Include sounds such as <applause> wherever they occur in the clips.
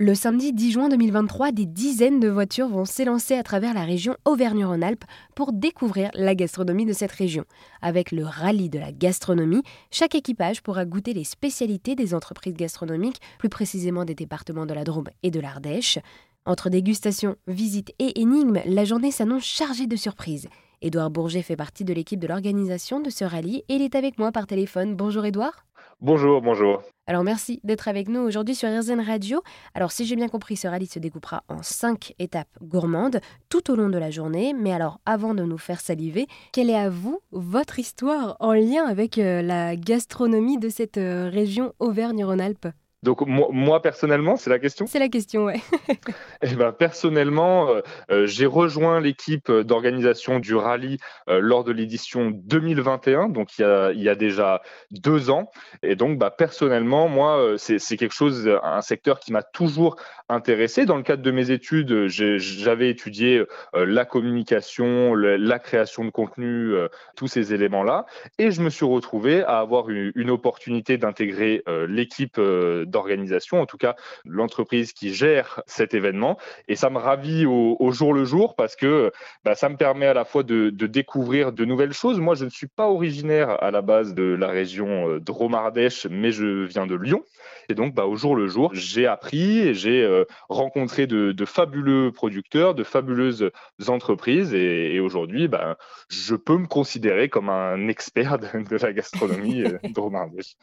Le samedi 10 juin 2023, des dizaines de voitures vont s'élancer à travers la région Auvergne-Rhône-Alpes pour découvrir la gastronomie de cette région. Avec le rallye de la gastronomie, chaque équipage pourra goûter les spécialités des entreprises gastronomiques, plus précisément des départements de la Drôme et de l'Ardèche. Entre dégustation, visites et énigmes, la journée s'annonce chargée de surprises. Édouard Bourget fait partie de l'équipe de l'organisation de ce rallye et il est avec moi par téléphone. Bonjour Édouard. Bonjour, bonjour. Alors merci d'être avec nous aujourd'hui sur RZN Radio. Alors si j'ai bien compris, ce rallye se découpera en cinq étapes gourmandes tout au long de la journée. Mais alors avant de nous faire saliver, quelle est à vous votre histoire en lien avec euh, la gastronomie de cette euh, région Auvergne-Rhône-Alpes? Donc moi, personnellement, c'est la question C'est la question, ouais. <laughs> eh ben, personnellement, euh, euh, j'ai rejoint l'équipe d'organisation du rallye euh, lors de l'édition 2021, donc il y, a, il y, a, déjà deux ans. Et donc, bah, personnellement, moi, c'est quelque chose, un secteur qui m'a toujours intéressé. Dans le cadre de mes études, j'avais étudié la communication, la création de contenu, tous ces éléments-là. Et je me suis retrouvé à avoir une, une opportunité d'intégrer l'équipe d'organisation, en tout cas l'entreprise qui gère cet événement. Et ça me ravit au, jour le jour parce que bah, ça me permet à la fois de, découvrir de nouvelles choses. Moi, je ne suis pas originaire à la base de la région euh, Dromardèche, mais je viens de Lyon. Et donc, bah, au jour le jour, j'ai appris et j'ai euh, rencontré de, fabuleux producteurs, de fabuleuses entreprises. Et, aujourd'hui, bah, je peux me considérer comme un expert <laughs> de, la gastronomie euh, <laughs> Dromardèche.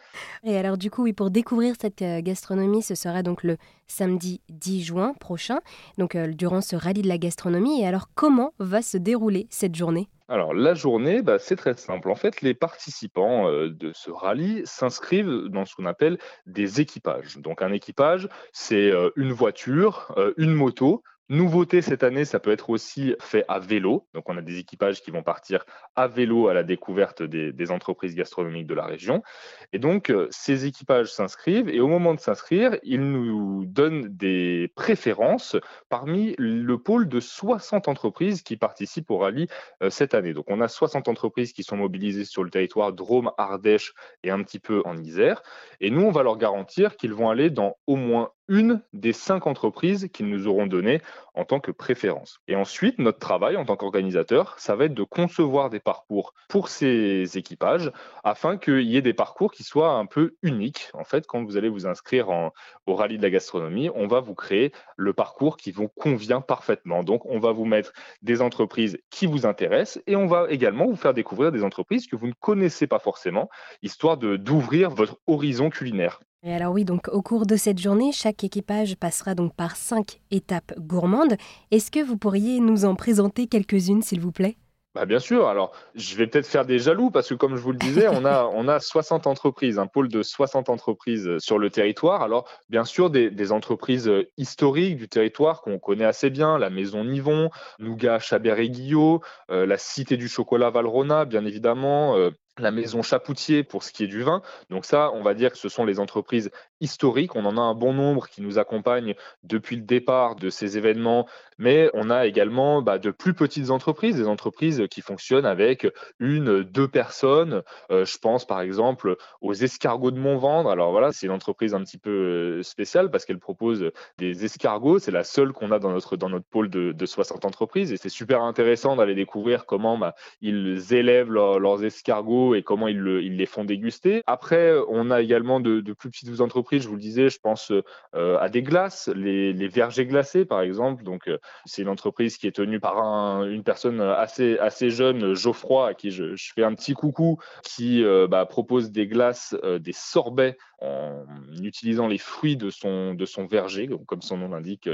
Et alors, du coup, oui, pour découvrir cette gastronomie, ce sera donc le samedi 10 juin prochain, donc euh, durant ce rallye de la gastronomie. Et alors, comment va se dérouler cette journée? Alors la journée, bah, c'est très simple. En fait, les participants euh, de ce rallye s'inscrivent dans ce qu'on appelle des équipages. Donc un équipage, c'est euh, une voiture, une moto Nouveauté cette année, ça peut être aussi fait à vélo. Donc, on a des équipages qui vont partir à vélo à la découverte des, entreprises gastronomiques de la région. Et donc, euh, ces équipages s'inscrivent et au moment de s'inscrire, ils nous donnent des préférences parmi le pôle de 60 entreprises qui participent au rallye euh, cette année. Donc, on a 60 entreprises qui sont mobilisées sur le territoire Drôme, Ardèche et un petit peu en Isère. Et nous, on va leur garantir qu'ils vont aller dans au moins une des cinq entreprises qu'ils nous auront données en tant que préférence. Et ensuite, notre travail en tant qu'organisateur, ça va être de concevoir des parcours pour ces équipages afin qu'il y ait des parcours qui soient un peu uniques. En fait, quand vous allez vous inscrire au rallye de la gastronomie, on va vous créer le parcours qui vous convient parfaitement. Donc, on va vous mettre des entreprises qui vous intéressent et on va également vous faire découvrir des entreprises que vous ne connaissez pas forcément, histoire d'ouvrir votre horizon culinaire. Et alors oui, donc au cours de cette journée, chaque équipage passera donc par cinq étapes gourmandes. Est-ce que vous pourriez nous en présenter quelques-unes, s'il vous plaît? Bah bien sûr. Alors, je vais peut-être faire des jaloux parce que, comme je vous le disais, on a, <laughs> on a 60 entreprises, un pôle de 60 entreprises euh, sur le territoire. Alors, bien sûr, des, entreprises euh, historiques du territoire qu'on connaît assez bien, la Maison Nivon, Nougat, Chabert et Guillot, euh, la Cité du Chocolat Valrona, bien évidemment, la maison Chapoutier pour ce qui est du vin. Donc ça, on va dire que ce sont les entreprises historiques. On en a un bon nombre qui nous accompagnent depuis le départ de ces événements, mais on a également bah, de plus petites entreprises, des entreprises qui fonctionnent avec une, deux personnes. Euh, je pense par exemple aux escargots de Montvendre. Alors voilà, c'est une entreprise un petit peu euh, spéciale parce qu'elle propose des escargots. C'est la seule qu'on a dans notre, pôle de, 60 entreprises et c'est super intéressant d'aller découvrir comment bah, ils élèvent leurs escargots et comment ils, les font déguster. Après, on a également de, plus petites entreprises, je vous le disais, je pense euh, à des glaces, les, vergers glacés par exemple. Donc, euh, c'est une entreprise qui est tenue par une personne assez, jeune, Geoffroy, à qui je, fais un petit coucou, qui euh, bah, propose des glaces, des sorbets en utilisant les fruits de son, de son verger, comme son nom l'indique,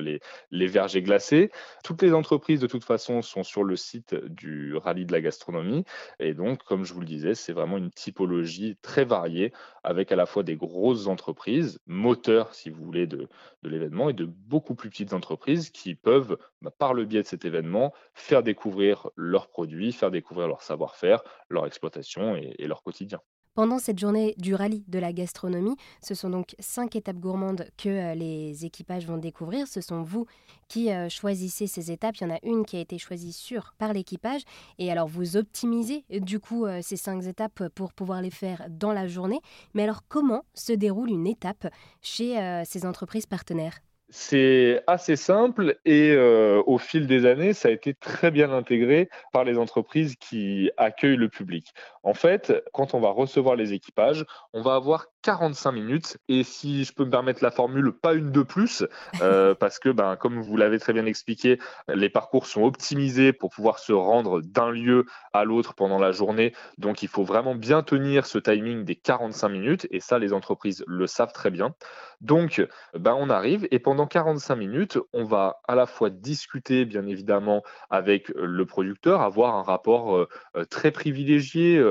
les vergers glacés. Toutes les entreprises, de toute façon, sont sur le site du rallye de la gastronomie. Et donc, comme je vous le disais, c'est vraiment une typologie très variée, avec à la fois des grosses entreprises, moteurs, si vous voulez, de, l'événement, et de beaucoup plus petites entreprises qui peuvent, bah, par le biais de cet événement, faire découvrir leurs produits, faire découvrir leur savoir-faire, leur exploitation et leur quotidien. Pendant cette journée du rallye de la gastronomie, ce sont donc cinq étapes gourmandes que euh, les équipages vont découvrir. Ce sont vous qui euh, choisissez ces étapes. Il y en a une qui a été choisie sur par l'équipage. Et alors vous optimisez euh, du coup ces cinq étapes pour pouvoir les faire dans la journée. Mais alors comment se déroule une étape chez ces entreprises partenaires? C'est assez simple et euh, au fil des années, ça a été très bien intégré par les entreprises qui accueillent le public. En fait, quand on va recevoir les équipages, on va avoir 45 minutes et si je peux me permettre la formule, pas une de plus, euh, <laughs> parce que ben, comme vous l'avez très bien expliqué, les parcours sont optimisés pour pouvoir se rendre d'un lieu à l'autre pendant la journée. Donc il faut vraiment bien tenir ce timing des 45 minutes et ça, les entreprises le savent très bien. Donc, ben, on arrive et pendant 45 minutes, on va à la fois discuter, bien évidemment, avec le producteur, avoir un rapport euh, euh, très privilégié.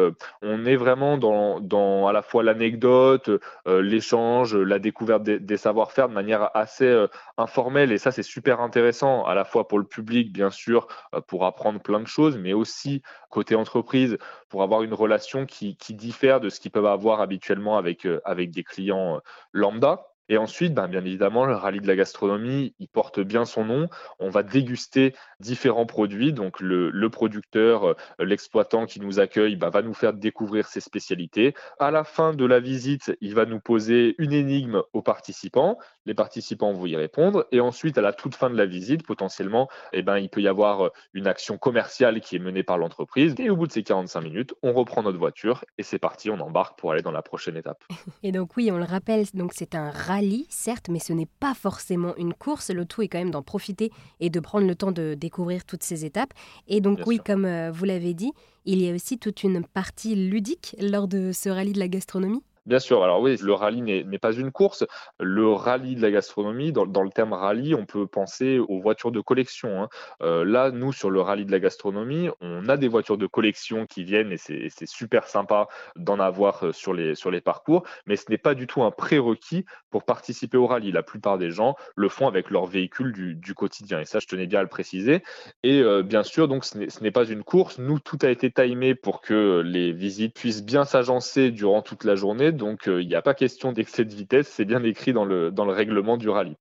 On est vraiment dans, à la fois l'anecdote, l'échange, la découverte des, savoir-faire de manière assez informelle et ça, c'est super intéressant, à la fois pour le public, bien sûr, pour apprendre plein de choses, mais aussi côté entreprise, pour avoir une relation qui, diffère de ce qu'ils peuvent avoir habituellement avec, avec des clients lambda. Et ensuite, ben, bien évidemment, le rallye de la gastronomie, il porte bien son nom. On va déguster différents produits. Donc, le, producteur, euh, l'exploitant qui nous accueille, ben, va nous faire découvrir ses spécialités. À la fin de la visite, il va nous poser une énigme aux participants. Les participants vont y répondre. Et ensuite, à la toute fin de la visite, potentiellement, eh ben, il peut y avoir euh, une action commerciale qui est menée par l'entreprise. Et au bout de ces 45 minutes, on reprend notre voiture et c'est parti, on embarque pour aller dans la prochaine étape. <laughs> Et donc, oui, on le rappelle, donc c'est un rallye certes, mais ce n'est pas forcément une course. Le tout est quand même d'en profiter et de prendre le temps de découvrir toutes ces étapes. Et donc, oui, comme euh, vous l'avez dit, il y a aussi toute une partie ludique lors de ce rallye de la gastronomie. Bien sûr, alors oui, le rallye n'est pas une course. Le rallye de la gastronomie, dans, le terme rallye, on peut penser aux voitures de collection. Hein. Euh, là, nous, sur le rallye de la gastronomie, on a des voitures de collection qui viennent et c'est super sympa d'en avoir euh, sur les, sur les parcours, mais ce n'est pas du tout un prérequis pour participer au rallye. La plupart des gens le font avec leur véhicule du, quotidien et ça, je tenais bien à le préciser. Et euh, bien sûr, donc ce n'est pas une course. Nous, tout a été timé pour que les visites puissent bien s'agencer durant toute la journée donc euh, il n'y a pas question d'excès de vitesse, c'est bien écrit dans le, règlement du rallye.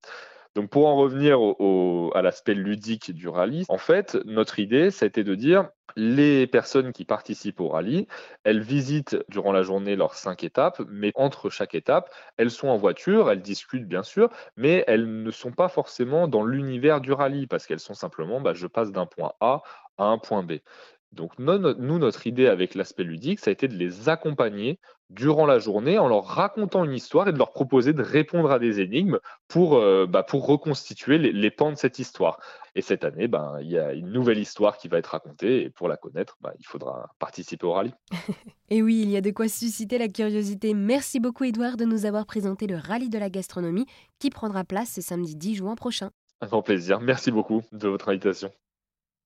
Donc pour en revenir à l'aspect ludique du rallye, en fait, notre idée, été de dire les personnes qui participent au rallye, elles visitent durant la journée leurs cinq étapes, mais entre chaque étape, elles sont en voiture, elles discutent bien sûr, mais elles ne sont pas forcément dans l'univers du rallye parce qu'elles sont simplement, bah, je passe d'un point A à un point B. Donc nous, notre idée avec l'aspect ludique, ça a été de les accompagner durant la journée en leur racontant une histoire et de leur proposer de répondre à des énigmes pour, euh, bah, pour reconstituer les, pans de cette histoire. Et cette année, ben, il y a une nouvelle histoire qui va être racontée et pour la connaître, bah, il faudra participer au rallye. <laughs> et oui, il y a de quoi susciter la curiosité. Merci beaucoup Edouard de nous avoir présenté le rallye de la gastronomie qui prendra place ce samedi 10 juin prochain. Un grand plaisir. Merci beaucoup de votre invitation.